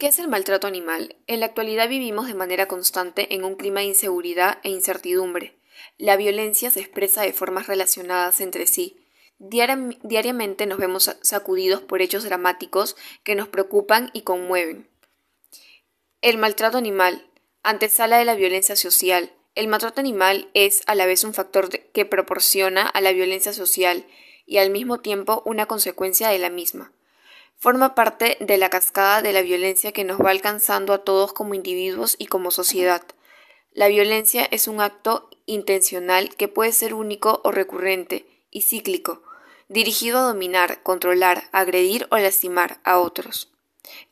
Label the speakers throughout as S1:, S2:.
S1: ¿Qué es el maltrato animal? En la actualidad vivimos de manera constante en un clima de inseguridad e incertidumbre. La violencia se expresa de formas relacionadas entre sí. diariamente nos vemos sacudidos por hechos dramáticos que nos preocupan y conmueven. El maltrato animal, antesala de la violencia social. El maltrato animal es a la vez un factor que proporciona a la violencia social y al mismo tiempo una consecuencia de la misma forma parte de la cascada de la violencia que nos va alcanzando a todos como individuos y como sociedad. La violencia es un acto intencional que puede ser único o recurrente y cíclico, dirigido a dominar, controlar, agredir o lastimar a otros.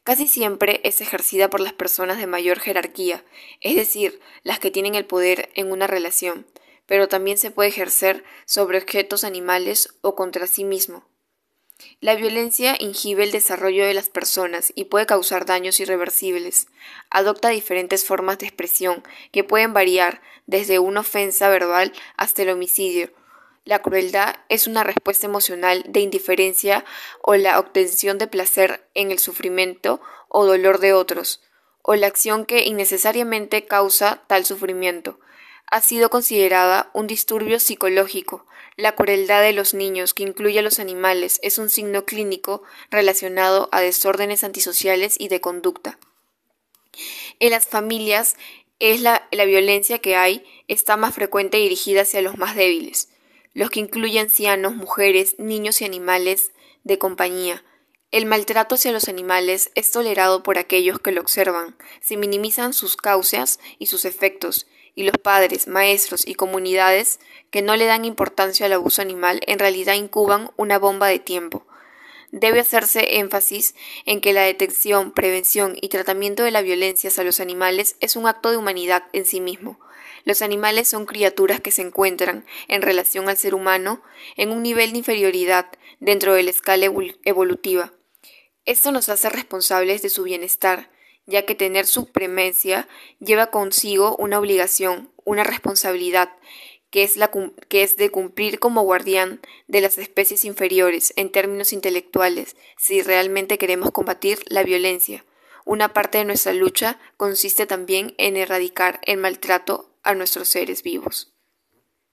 S1: Casi siempre es ejercida por las personas de mayor jerarquía, es decir, las que tienen el poder en una relación, pero también se puede ejercer sobre objetos animales o contra sí mismo. La violencia inhibe el desarrollo de las personas y puede causar daños irreversibles. Adopta diferentes formas de expresión que pueden variar desde una ofensa verbal hasta el homicidio. La crueldad es una respuesta emocional de indiferencia o la obtención de placer en el sufrimiento o dolor de otros, o la acción que innecesariamente causa tal sufrimiento ha sido considerada un disturbio psicológico. La crueldad de los niños, que incluye a los animales, es un signo clínico relacionado a desórdenes antisociales y de conducta. En las familias es la, la violencia que hay está más frecuente dirigida hacia los más débiles, los que incluyen ancianos, mujeres, niños y animales de compañía. El maltrato hacia los animales es tolerado por aquellos que lo observan, se minimizan sus causas y sus efectos, y los padres, maestros y comunidades que no le dan importancia al abuso animal en realidad incuban una bomba de tiempo. Debe hacerse énfasis en que la detección, prevención y tratamiento de la violencia hacia los animales es un acto de humanidad en sí mismo. Los animales son criaturas que se encuentran, en relación al ser humano, en un nivel de inferioridad dentro de la escala evolutiva. Esto nos hace responsables de su bienestar, ya que tener supremacia lleva consigo una obligación, una responsabilidad, que es, la, que es de cumplir como guardián de las especies inferiores en términos intelectuales, si realmente queremos combatir la violencia. Una parte de nuestra lucha consiste también en erradicar el maltrato a nuestros seres vivos.